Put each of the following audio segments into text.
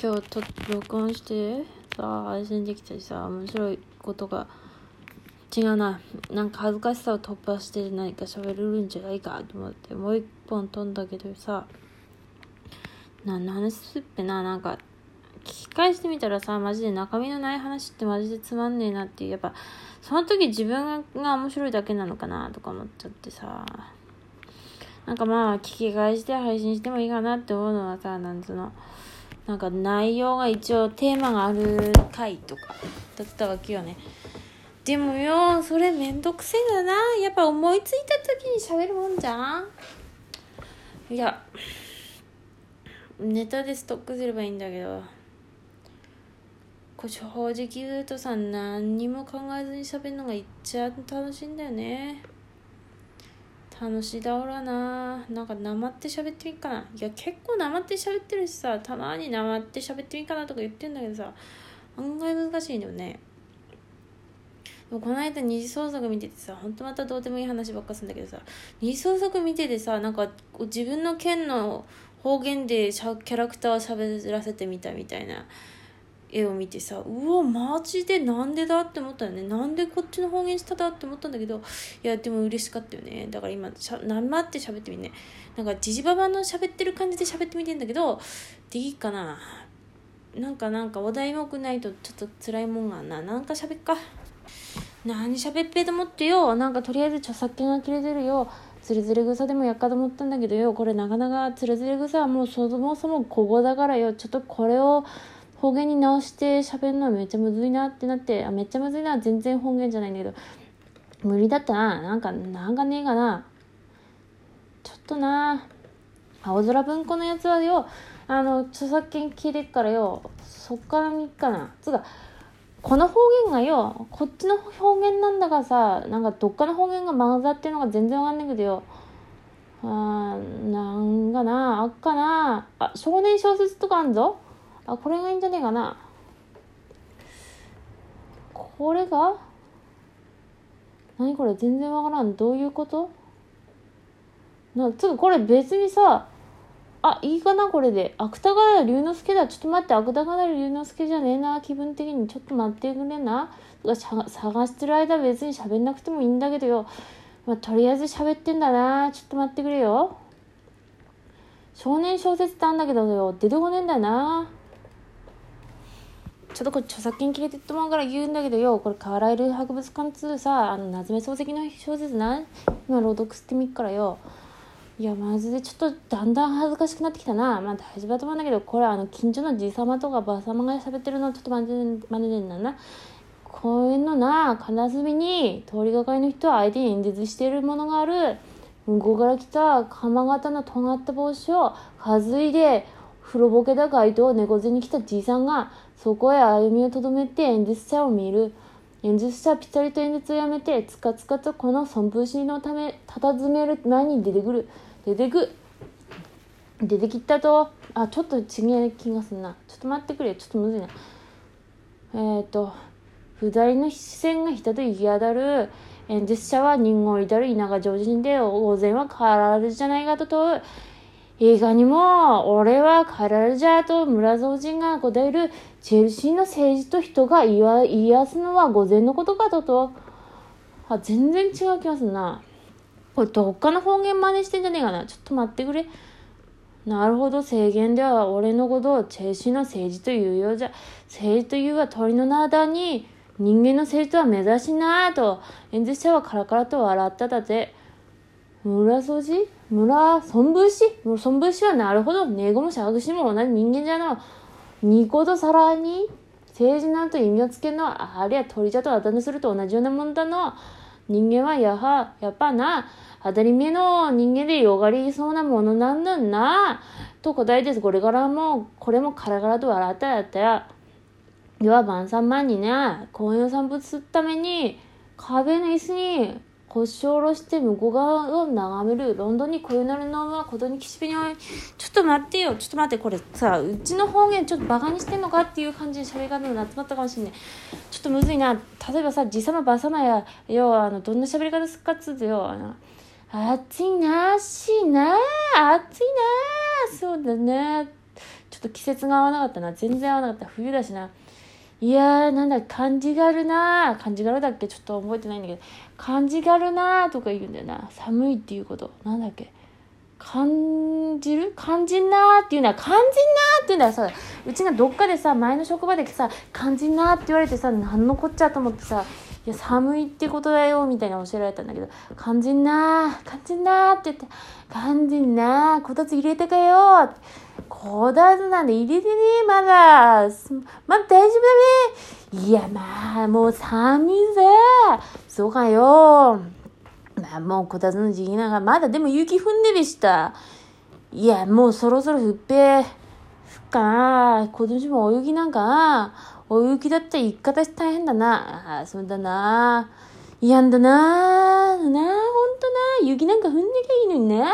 今日と録音してさ配信できたりさ面白いことが。違うな。なんか恥ずかしさを突破して何か喋れるんじゃないかと思ってもう一本飛んだけどさ。何の話すっぺななんか聞き返してみたらさマジで中身のない話ってマジでつまんねえなっていうやっぱその時自分が面白いだけなのかなとか思っちゃってさ。なんかまあ聞き返して配信してもいいかなって思うのはさなんつうの。なんか内容が一応テーマがある回とかだったわけよね。でもよそれめんどくせえだな。やっぱ思いついた時に喋るもんじゃん。いやネタでストックすればいいんだけど。これ正直言うとさ何にも考えずに喋るのが一番楽しいんだよね。楽しい。だおらななんかなまって喋ってみっかない。や結構なまって喋ってるしさたまになまって喋ってみっかなとか言ってんだけどさ案外難しい。んだよねでもこの間二次創作見ててさほんとまたどうでもい。い。話ばっかするんだけどさ二次創作見ててさなんか自分の県の方言でキャラクターを喋らせてみたみたい。な絵を見てさうわマジでなんでだって思ったよね。なんでこっちの方言しただって思ったんだけどいやでも嬉しかったよね。だから今しゃなまって喋ってみねな。んかじじばばの喋ってる感じで喋ってみてんだけどでいいかな。なんかなんかお題目ないとちょっと辛いもんがな。なんか喋っか。何喋っぺと思ってよ。なんかとりあえず著作権が切れてるよ。つるつる草でもやっかと思ったんだけどよ。これなかなかつるつる草はもうそもそも古語だからよ。ちょっとこれを方言に直して喋るのはめっちゃむずいなってなってあめっちゃむずいな全然方言じゃないんだけど無理だったな。なんかなんかねえかな。ちょっとな。青空文庫のやつはよあの著作権切れっからよそっから見っかな。つうかこの方言がよこっちの方言なんだかさなんかどっかの方言が混ざってるのが全然わかんないけどよ。あーなんかなあっかな。あ少年小説とかあんぞ。あこれがいいんじゃねえかな。これが？何これ全然わからん。どういうこと？なつうかこれ別にさあいいかなこれで。芥川龍之介だ。ちょっと待って。芥川龍之介じゃねえな。気分的に。ちょっと待ってくれな。とか探してる間別に喋んなくてもいいんだけどよ、まあ、とりあえず喋ってんだな。ちょっと待ってくれよ。少年小説ってあんだけどよ。出てこねえんだよな。ちょっとこれ著作権切れてって思うから言うんだけどよこれカーライル博物館2さあの夏目漱石の小説な今朗読してみっからよ。いやマジでちょっとだんだん恥ずかしくなってきたな。まあ大丈夫だと思うんだけどこれあの近所のじいさまとかばあさまが喋ってるのちょっと真似真似でんな。こういうのな金隅に通りがかりの人は相手に演説しているものがある。向こうから来た鎌型の尖った帽子を担いで風呂ボケだ街灯を猫背に来たじいさんがそこへ歩みをとどめて演説者を見る。演説者はぴったりと演説をやめてつかつかとこの損風しのため佇める前に出てくる。出てく出てきたと。あちょっと違う気がするな。ちょっと待ってくれ。ちょっとむずいな。えっ、ー、と左の視線が人と行き当たる。演説者は人語いたる稲が常人で大勢は変わられるじゃないかと問う。映画にも、俺はカラルジャーと村蔵人が答えるチェルシーの政治と人が言わ言い合わすのは午前のことかとと。あ、全然違う気がするな。これどっかの方言真似してんじゃねえかな。ちょっと待ってくれ。なるほど、制限では俺のことをチェルシーの政治というようじゃ。政治というは鳥の灘に人間の政治とは目指しなと演説者はカラカラと笑っただぜ。村掃除村、孫武士孫武士はなるほど。ネゴもシャグシも同じ人間じゃの。ニコとさらに、政治なんと意味をつけるのは、ありゃ鳥じゃとあだ名すると同じようなもんだの。人間はやは、やっぱな、当たり前の人間でよがりそうなものなんだな。と答えです。これからも、これもカラカラと笑ったやったや。要は晩餐前にね、公園を散歩するために、壁の椅子に腰を下ろして向こう側を眺める。ロンドンにこういうなるのはことに岸辺にちょっと待ってよ。ちょっと待ってこれさうちの方言ちょっとバカにしてんのかっていう感じで喋り方になってまったかもしれない。ちょっとむずいな。例えばさじさまばさまや要はあのどんな喋り方すっかっつうとよ。あの暑いなしな暑いなそうだねちょっと季節が合わなかったな。全然合わなかった。冬だしな。いやーなんだ感じがるな感じがるだっけ？ちょっと覚えてないんだけど。感じがるなとか言うんだよな。寒いっていうこと。なんだっけ？感じる？感じんなーっていうのは感じんなーっていうのはさうちがどっかでさ前の職場でさ感じんなーって言われてさ何のこっちゃと思ってさいや寒いってことだよみたいな教えられたんだけど感じんなー感じんなって言って感じんなこたつ入れてかよこたつなんで入れてねえまだまだ大丈夫だねいやまあもう寒いぜそうかよまあもうこたつの時期ながら、まだでも雪降んでるした。いや、もうそろそろ降っぺ。降っかな。今年も大雪なんか。大雪だって言い方し大変だな。ああ、そうだな。嫌んだな。なあ、ほんとな。雪なんか降んなきゃいいのにな。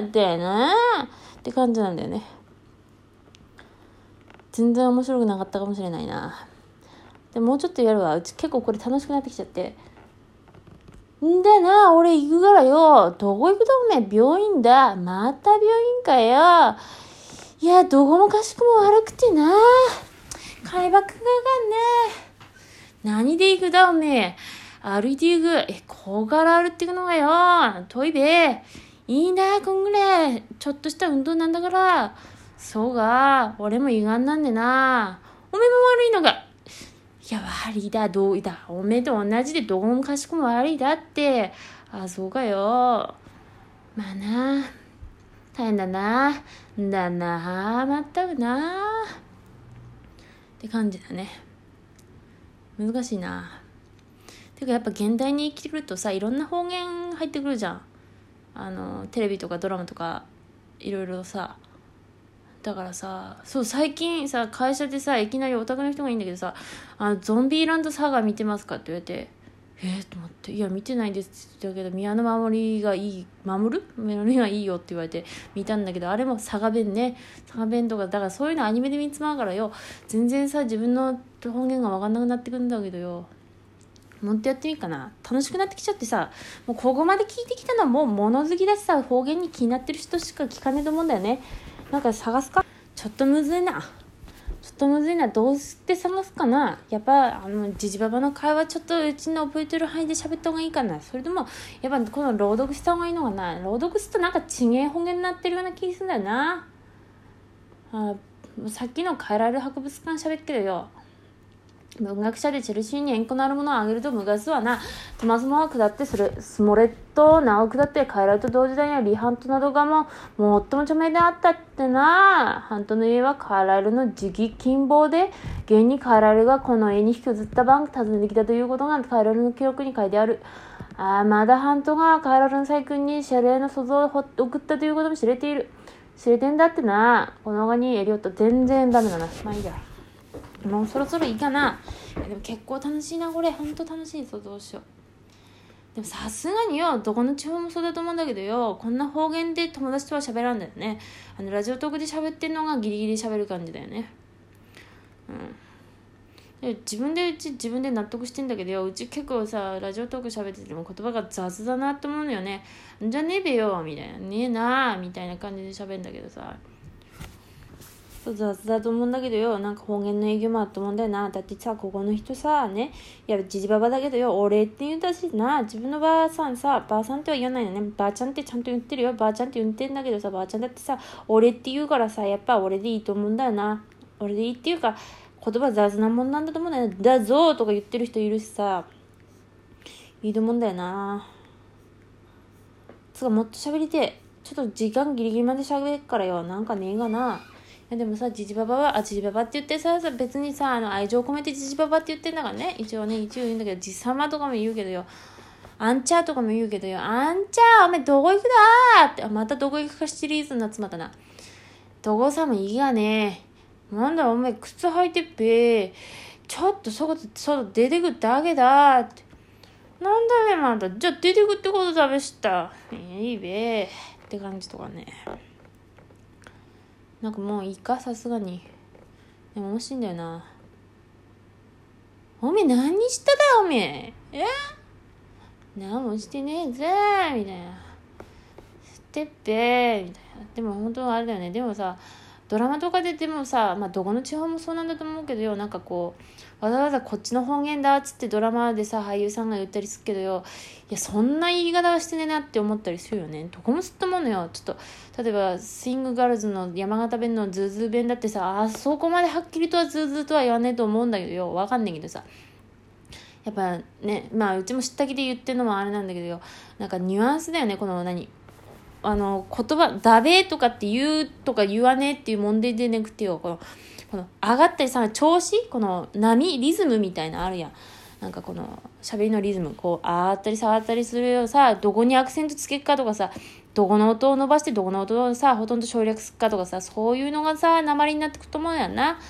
ってな。って感じなんだよね。全然面白くなかったかもしれないな。でもうちょっとやるわ。うち結構これ楽しくなってきちゃって。んでな、俺行くからよ。どこ行くだおめ病院だ。また病院かよ。いや、どこもかしくも悪くてな。海爆ががんね。何で行くだおめ歩いて行く。え、こうから歩っていくのがよ。遠いべ。いいな、こんぐらい。ちょっとした運動なんだから。そうが、俺も胃がんなんでな。おめも悪いのが。いや、悪いだ、どうだ。おめと同じでどうもかしくも悪いだって。あ、そうかよ。まあな。大変だな。だな。まったくな。って感じだね。難しいな。てかやっぱ現代に生きてくるとさ、いろんな方言入ってくるじゃん。あの、テレビとかドラマとか、いろいろさ。だからさそう最近さ会社でさいきなりオタクの人がいいんだけどさ「あのゾンビーランドサーガ見てますか?」って言われて「えー、と思って「いや見てないです」って言ったけど宮の守りがいい守る？守りがいいよって言われて見たんだけどあれも佐賀弁ね。佐賀弁とかだからそういうのアニメで見つまうからよ。全然さ自分の方言が分かんなくなってくるんだけどよ。もっとやってみっかな。楽しくなってきちゃってさもうここまで聞いてきたのはもう物好きだしさ方言に気になってる人しか聞かねえと思うんだよね。なんか探すか？ちょっとむずいな。とむずいな。どうして探すかな？やっぱ、あの、ジジババの会話ちょっとうちの覚えてる範囲で喋った方がいいかな？それとも、やっぱこの朗読した方がいいのかな？朗読するとなんかちげえ方言になってるような気するんだよな。あさっきのカエラル博物館喋ってるよ。文学者でチェルシーに縁故のあるものをあげると無がすわな。トマスモは下ってする。スモレット、名を下ってカエラと同時代にはリハントなどがも最も著名であったってな。ハントの家はカエラルの直近傍で、現にカエラルがこの絵に引きずった番訪ねてきたということがカエラルの記録に書いてある。ああ、まだハントがカエラルの細君に謝礼の想像を送ったということも知れている。知れてんだってな。この他にエリオット全然ダメだな。まあいいや。もうそろそろいいかな。でも結構楽しいなこれ。ほんと楽しいぞどうしよう。でもさすがによどこの地方もそうだと思うんだけどよ。こんな方言で友達とは喋らんだよね。あのラジオトークで喋ってんのがギリギリ喋る感じだよね。うん。自分でうち自分で納得してんだけどよ。うち結構さラジオトーク喋ってても言葉が雑だなって思うのよね。じゃねえべよみたいな。ねえなみたいな感じで喋るんだけどさ。雑だと思うんだけどよ。なんか方言の営業もあると思うんだよな。だってさここの人さね。いやじじばばだけどよ。俺って言うたしな。自分のばあさんさばあさんっては言わないのね。ばあちゃんってちゃんと言ってるよ。ばあちゃんって言ってんだけどさばあちゃんだってさ俺って言うからさやっぱ俺でいいと思うんだよな。俺でいいっていうか言葉雑なもんなんだと思うんだよだぞとか言ってる人いるしさいいと思うんだよな。つかもっと喋りてちょっと時間ギリギリまで喋るからよ。なんかねえがな。でもさじじばばはあじじばばって言ってさ別にさあの愛情込めてじじばばって言ってんだからね。一応ね一応言うんだけどじさまとかも言うけどよ。あんちゃーとかも言うけどよ。あんちゃーお前どこ行くだって。またどこ行くかシリーズになっつまったな。どこさもいいがね。なんだお前靴履いてっぺ。ちょっとそこ外出てくってあげだって。なんだねまだ。じゃあ出てくってことだべした。いいべって感じとかね。なんかもういいか？さすがに。でも面白いんだよな。おめえ何しただ？おめえ。え？何もしてねえぜ。みたいな。してっぺ。みたいな。でも本当はあれだよね。でもさドラマとかででもさ、まあ、どこの地方もそうなんだと思うけどよ。なんかこうわざわざこっちの方言だっつってドラマでさ俳優さんが言ったりするけどよ。いやそんな言い方はしてねえなって思ったりするよね。どこもすっと思うのよ。ちょっと例えばスイングガールズの山形弁のズーズー弁だってさあそこまではっきりとはズーズーとは言わねえと思うんだけどよ。わかんねえけどさ。やっぱねまあうちも知った気で言ってるのもあれなんだけどよ。なんかニュアンスだよねこの何。あの言葉「だべ」とかって言うとか言わねえっていう問題でなくてよ。このこの上がったりさ調子この波リズムみたいなあるやん。なんかこの喋りのリズムこうあったり触ったりするよさどこにアクセントつけるかとかさどこの音を伸ばしてどこの音をさほとんど省略するかとかさそういうのがさ鉛になってくと思うやんな。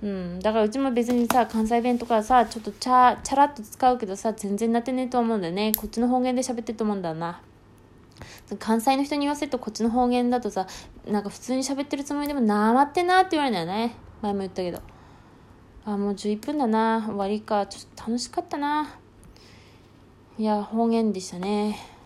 うん、だからうちも別にさ関西弁とかさちょっとチャチャラっと使うけどさ全然なってねえと思うんだよね。こっちの方言で喋ってると思うんだな。関西の人に言わせるとこっちの方言だとさなんか普通に喋ってるつもりでもなまってなって言われるんだよね。前も言ったけど。あもう11分だな終わりか。ちょっと楽しかったないや方言でしたね。